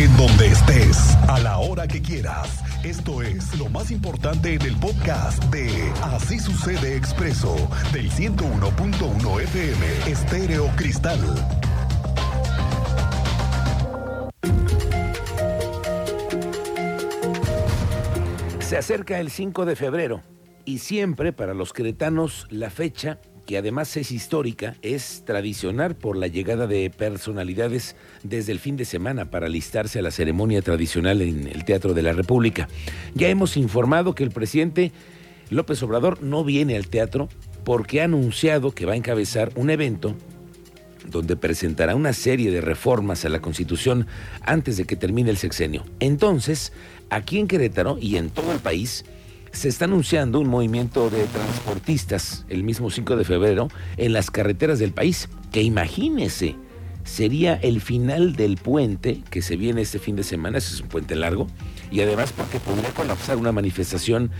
En donde estés, a la hora que quieras. Esto es lo más importante en el podcast de Así sucede expreso del 101.1 FM Estéreo Cristal. Se acerca el 5 de febrero y siempre para los queretanos la fecha, que además es histórica, es tradicional por la llegada de personalidades desde el fin de semana para alistarse a la ceremonia tradicional en el Teatro de la República. Ya hemos informado que el presidente López Obrador no viene al teatro porque ha anunciado que va a encabezar un evento donde presentará una serie de reformas a la Constitución antes de que termine el sexenio. Entonces, aquí en Querétaro y en todo el país, se está anunciando un movimiento de transportistas el mismo 5 de febrero en las carreteras del país, que imagínese, sería el final del puente que se viene este fin de semana, ese es un puente largo, y además porque podría colapsar una manifestación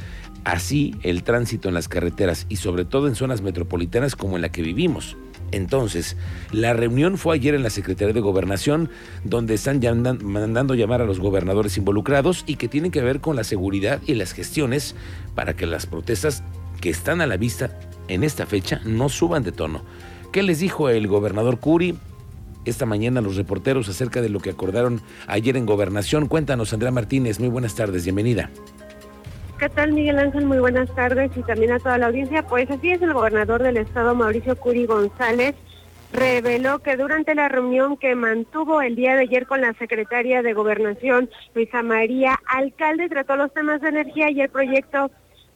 así el tránsito en las carreteras y sobre todo en zonas metropolitanas como en la que vivimos. Entonces, la reunión fue ayer en la Secretaría de Gobernación, donde están mandando llamar a los gobernadores involucrados y que tienen que ver con la seguridad y las gestiones para que las protestas que están a la vista en esta fecha no suban de tono. ¿Qué les dijo el gobernador Curi? Esta mañana a los reporteros acerca de lo que acordaron ayer en Gobernación. Cuéntanos, Andrea Martínez. Muy buenas tardes, bienvenida. ¿Qué tal, Miguel Ángel? Muy buenas tardes y también a toda la audiencia. Pues así es, el gobernador del estado, Mauricio Curi González, reveló que durante la reunión que mantuvo el día de ayer con la secretaria de Gobernación, Luisa María Alcalde, trató los temas de energía y el proyecto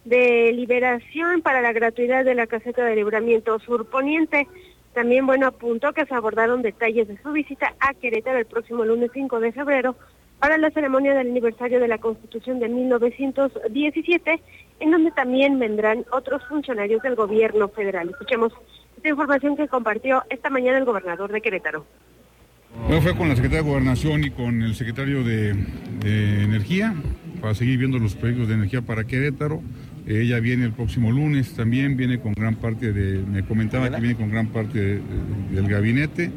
de liberación para la gratuidad de la caseta de libramiento surponiente. También, bueno, apuntó que se abordaron detalles de su visita a Querétaro el próximo lunes 5 de febrero para la ceremonia del aniversario de la Constitución de 1917, en donde también vendrán otros funcionarios del gobierno federal. Escuchemos esta información que compartió esta mañana el gobernador de Querétaro. Bueno, fue con la secretaria de Gobernación y con el secretario de, Energía para seguir viendo los proyectos de energía para Querétaro. Ella viene el próximo lunes también, viene con gran parte de, me comentaba que viene con gran parte del gabinete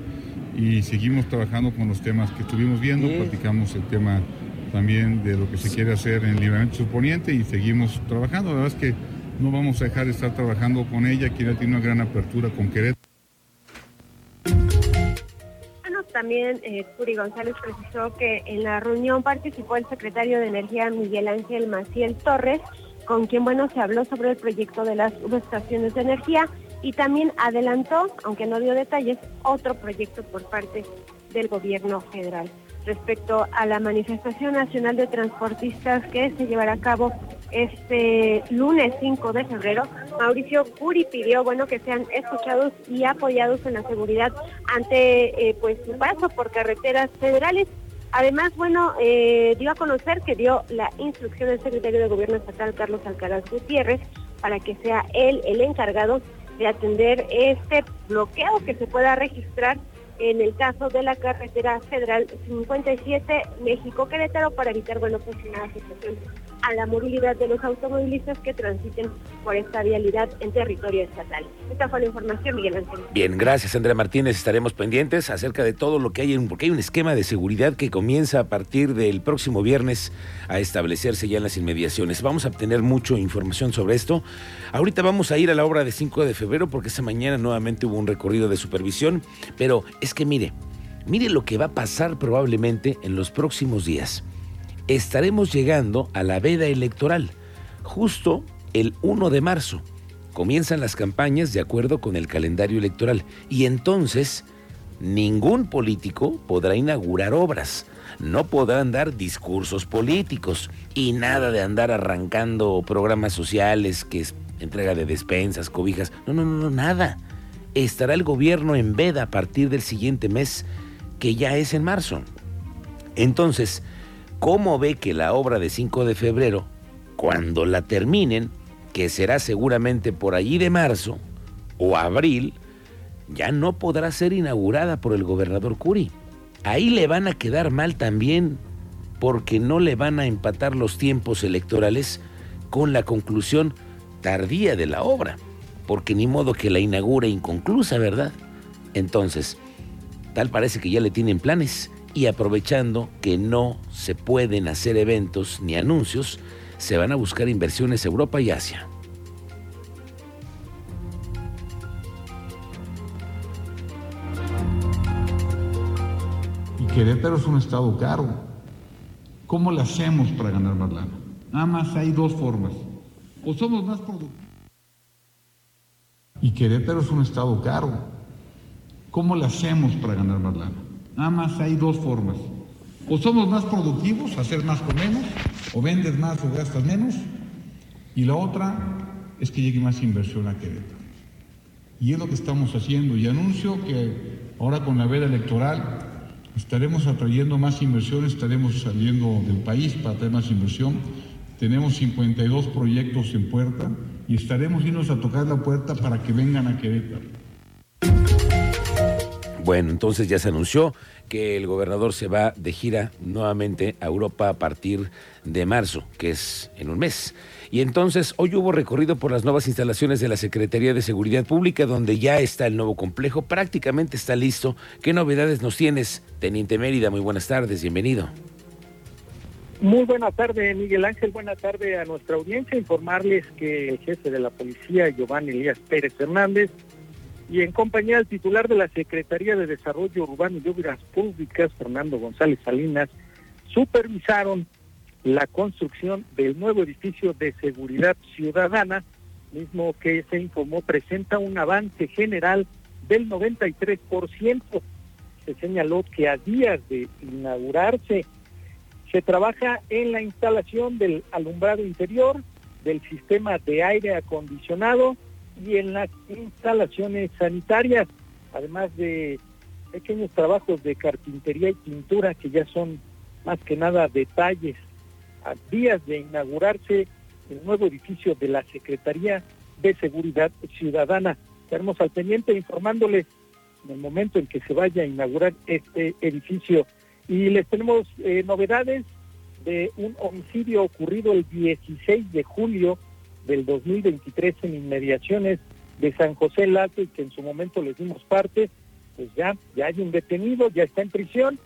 y seguimos trabajando con los temas que estuvimos viendo, platicamos el tema también de lo que se quiere hacer en el libramiento suponiente y seguimos trabajando. La verdad es que no vamos a dejar de estar trabajando con ella, que ella tiene una gran apertura con Querétaro. Bueno, también eh, Puri González precisó que en la reunión participó el secretario de Energía Miguel Ángel Maciel Torres, con quien bueno se habló sobre el proyecto de las subestaciones de energía y también adelantó, aunque no dio detalles, otro proyecto por parte del gobierno federal. Respecto a la manifestación nacional de transportistas que se llevará a cabo este lunes 5 de febrero, Mauricio Curi pidió bueno que sean escuchados y apoyados en la seguridad ante eh, pues su paso por carreteras federales. Además, bueno, eh, dio a conocer que dio la instrucción del secretario de Gobierno Estatal, Carlos Alcaraz Gutiérrez, para que sea él el encargado de atender este bloqueo que se pueda registrar en el caso de la carretera federal 57 México-Querétaro para evitar, bueno, pues una situación a la movilidad de los automovilistas que transiten por esta vialidad en territorio estatal. Esta fue la información, Miguel Ángel. Bien, gracias Andrea Martínez. Estaremos pendientes acerca de todo lo que hay, porque hay un esquema de seguridad que comienza a partir del próximo viernes a establecerse ya en las inmediaciones. Vamos a obtener mucha información sobre esto. Ahorita vamos a ir a la obra de 5 de febrero porque esta mañana nuevamente hubo un recorrido de supervisión, pero es que mire, mire lo que va a pasar probablemente en los próximos días estaremos llegando a la veda electoral, justo el 1 de marzo. Comienzan las campañas de acuerdo con el calendario electoral y entonces ningún político podrá inaugurar obras, no podrán dar discursos políticos y nada de andar arrancando programas sociales que es entrega de despensas, cobijas, no, no, no, nada. Estará el gobierno en veda a partir del siguiente mes, que ya es en marzo. Entonces, ¿Cómo ve que la obra de 5 de febrero, cuando la terminen, que será seguramente por allí de marzo o abril, ya no podrá ser inaugurada por el gobernador Curi? Ahí le van a quedar mal también porque no le van a empatar los tiempos electorales con la conclusión tardía de la obra, porque ni modo que la inaugure inconclusa, ¿verdad? Entonces, tal parece que ya le tienen planes y aprovechando que no se pueden hacer eventos ni anuncios, se van a buscar inversiones Europa y Asia. Y Querétaro es un estado caro. ¿Cómo le hacemos para ganar más lana? Nada más hay dos formas. O somos más productivos. Y Querétaro es un estado caro. ¿Cómo le hacemos para ganar más lana? Nada más hay dos formas. O somos más productivos, hacer más con menos, o vendes más o gastas menos. Y la otra es que llegue más inversión a Querétaro. Y es lo que estamos haciendo. Y anuncio que ahora con la veda electoral estaremos atrayendo más inversión, estaremos saliendo del país para traer más inversión. Tenemos 52 proyectos en puerta y estaremos yendo a tocar la puerta para que vengan a Querétaro. Bueno, entonces ya se anunció que el gobernador se va de gira nuevamente a Europa a partir de marzo, que es en un mes. Y entonces hoy hubo recorrido por las nuevas instalaciones de la Secretaría de Seguridad Pública, donde ya está el nuevo complejo, prácticamente está listo. ¿Qué novedades nos tienes, Teniente Mérida? Muy buenas tardes, bienvenido. Muy buena tarde, Miguel Ángel. Buena tarde a nuestra audiencia. Informarles que el jefe de la policía, Giovanni Elías Pérez Hernández, y en compañía del titular de la Secretaría de Desarrollo Urbano y Obras Públicas, Fernando González Salinas, supervisaron la construcción del nuevo edificio de seguridad ciudadana, mismo que se informó presenta un avance general del 93%. Se señaló que a días de inaugurarse se trabaja en la instalación del alumbrado interior, del sistema de aire acondicionado, y en las instalaciones sanitarias, además de pequeños trabajos de carpintería y pintura que ya son más que nada detalles. A días de inaugurarse el nuevo edificio de la Secretaría de Seguridad Ciudadana. Estaremos al pendiente informándoles en el momento en que se vaya a inaugurar este edificio. Y les tenemos eh, novedades de un homicidio ocurrido el 16 de julio del 2023 en inmediaciones de San José Lato y que en su momento les dimos parte, pues ya, ya hay un detenido, ya está en prisión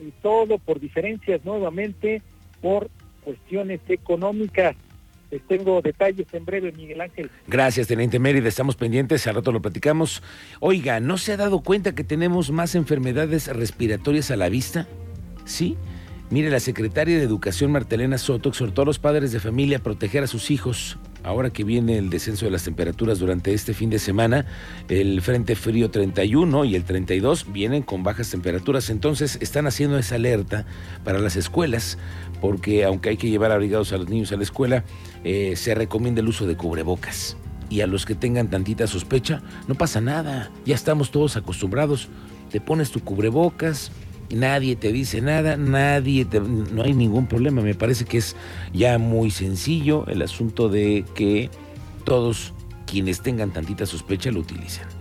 y todo por diferencias nuevamente, por cuestiones económicas. Les tengo detalles en breve, Miguel Ángel. Gracias, Teniente Mérida. Estamos pendientes, al rato lo platicamos. Oiga, ¿no se ha dado cuenta que tenemos más enfermedades respiratorias a la vista? Sí. Mire, la secretaria de Educación Martelena Soto exhortó a los padres de familia a proteger a sus hijos ahora que viene el descenso de las temperaturas durante este fin de semana, el Frente Frío 31 y el 32 vienen con bajas temperaturas, entonces están haciendo esa alerta para las escuelas, porque aunque hay que llevar abrigados a los niños a la escuela, eh, se recomienda el uso de cubrebocas. Y a los que tengan tantita sospecha, no pasa nada, ya estamos todos acostumbrados. Te pones tu cubrebocas, nadie te dice nada, nadie te, no hay ningún problema. Me parece que es ya muy sencillo el asunto de que todos quienes tengan tantita sospecha lo utilicen.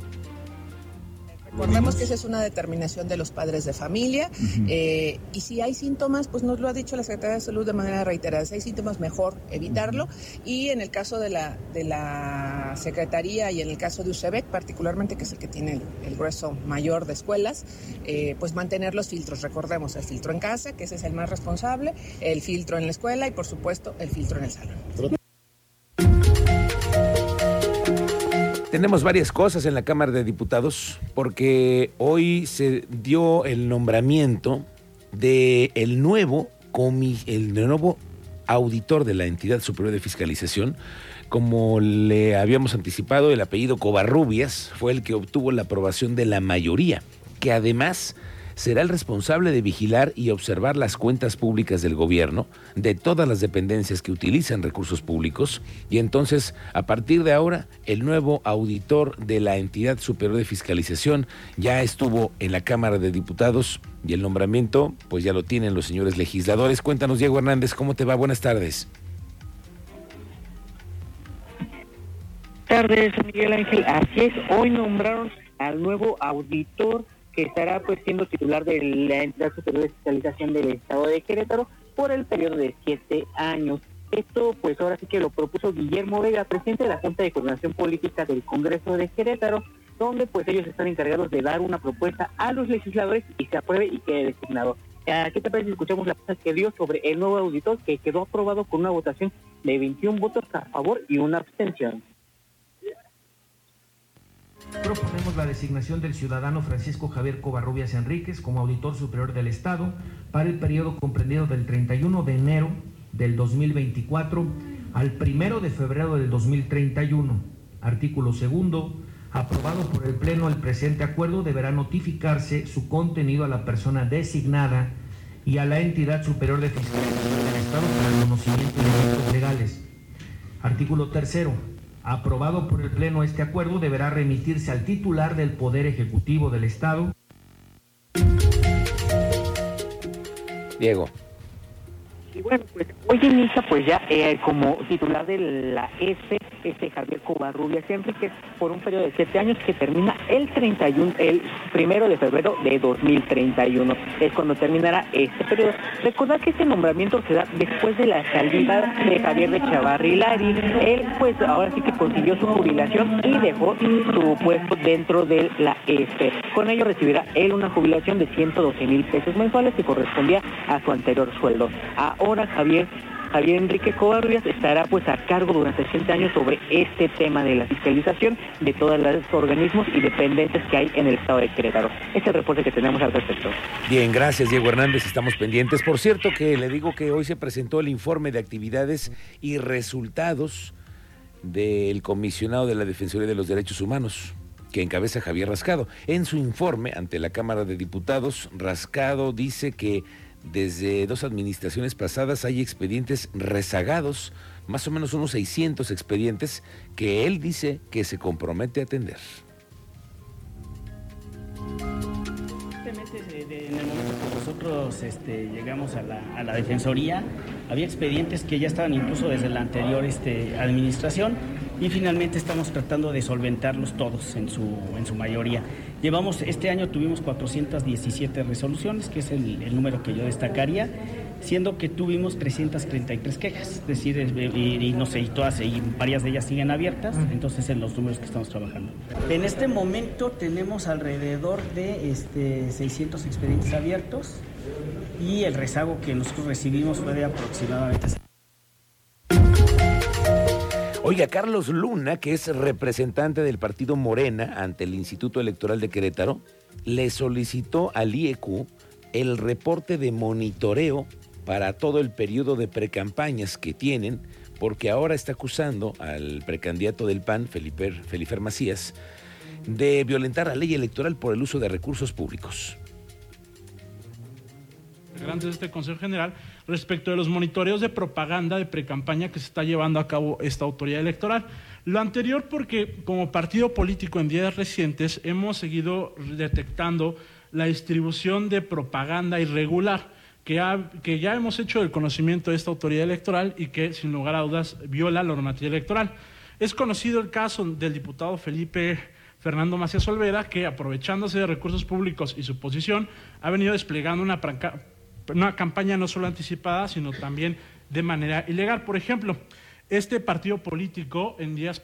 Recordemos que esa es una determinación de los padres de familia eh, y si hay síntomas, pues nos lo ha dicho la Secretaría de Salud de manera reiterada, si hay síntomas mejor evitarlo y en el caso de la, de la Secretaría y en el caso de UCEBEC particularmente, que es el que tiene el, grueso mayor de escuelas, eh, pues mantener los filtros, recordemos el filtro en casa, que ese es el más responsable, el filtro en la escuela y por supuesto el filtro en el salón. Tenemos varias cosas en la Cámara de Diputados porque hoy se dio el nombramiento de el nuevo el nuevo auditor de la entidad superior de fiscalización. Como le habíamos anticipado, el apellido Covarrubias fue el que obtuvo la aprobación de la mayoría, que además será el responsable de vigilar y observar las cuentas públicas del gobierno, de todas las dependencias que utilizan recursos públicos, y entonces, a partir de ahora, el nuevo auditor de la entidad superior de fiscalización ya estuvo en la Cámara de Diputados y el nombramiento, pues ya lo tienen los señores legisladores. Cuéntanos, Diego Hernández, ¿cómo te va? Buenas tardes. tardes, Miguel Ángel. Así es, hoy nombraron al nuevo auditor que estará pues siendo titular de la entidad superior de fiscalización del Estado de Querétaro por el periodo de siete años. Esto pues ahora sí que lo propuso Guillermo Vega, presidente de la Junta de Coordinación Política del Congreso de Querétaro, donde pues ellos están encargados de dar una propuesta a los legisladores y se apruebe y quede designado. Eh, ¿Qué te parece si escuchamos la propuesta que dio sobre el nuevo auditor que quedó aprobado con una votación de 21 votos a favor y una abstención? Proponemos la designación del ciudadano Francisco Javier Covarrubias Enríquez como auditor superior del Estado para el periodo comprendido del 31 de enero del 2024 al 1 de febrero del 2031. Artículo segundo. Aprobado por el Pleno, el presente acuerdo deberá notificarse su contenido a la persona designada y a la entidad superior de fiscalización del Estado para el conocimiento de efectos legales. Artículo tercero. Aprobado por el Pleno, este acuerdo deberá remitirse al titular del Poder Ejecutivo del Estado. Diego. Y bueno, pues hoy inicia pues ya eh, como titular de la S este Javier Covarrubias Enriquez por un periodo de siete años que termina el 31, el primero de febrero de 2031. Es cuando terminará este periodo. Recordar que este nombramiento se da después de la salida de Javier de Chavarrilari. Él pues ahora sí que consiguió su jubilación y dejó su puesto dentro de la ESPE. Con ello recibirá él una jubilación de 112 mil pesos mensuales que correspondía a su anterior sueldo. Ahora Javier Javier Enrique Covarrubias estará pues a cargo durante 80 años sobre este tema de la fiscalización de todos los organismos y dependencias que hay en el estado de Querétaro. Este es el reporte que tenemos al respecto. Bien, gracias Diego Hernández, estamos pendientes. Por cierto que le digo que hoy se presentó el informe de actividades y resultados del comisionado de la Defensoría de los Derechos Humanos que encabeza Javier Rascado. En su informe ante la Cámara de Diputados, Rascado dice que desde dos administraciones pasadas hay expedientes rezagados, más o menos unos 600 expedientes que él dice que se compromete a atender. En el momento que nosotros este, llegamos a la, Defensoría, había expedientes que ya estaban incluso desde la anterior este, administración y finalmente estamos tratando de solventarlos todos en su, en su mayoría. Llevamos, este año tuvimos 417 resoluciones, que es el, el número que yo destacaría, siendo que tuvimos 333 quejas, es decir, y, y no sé, y todas, y varias de ellas siguen abiertas, entonces en los números que estamos trabajando. En este momento tenemos alrededor de este, 600 expedientes abiertos y el rezago que nosotros recibimos fue de aproximadamente Oiga, Carlos Luna, que es representante del partido Morena ante el Instituto Electoral de Querétaro, le solicitó al IEQ el reporte de monitoreo para todo el periodo de precampañas que tienen, porque ahora está acusando al precandidato del PAN, Felipe, Felifer Macías, de violentar la ley electoral por el uso de recursos públicos. Grandes de este Consejo General respecto de los monitoreos de propaganda de precampaña que se está llevando a cabo esta autoridad electoral. Lo anterior porque como partido político en días recientes hemos seguido detectando la distribución de propaganda irregular que, ha, que ya hemos hecho del conocimiento de esta autoridad electoral y que sin lugar a dudas viola la normativa electoral. Es conocido el caso del diputado Felipe Fernando Macías Olvera, que aprovechándose de recursos públicos y su posición, ha venido desplegando una una campaña no solo anticipada, sino también de manera ilegal. Por ejemplo, este partido político en días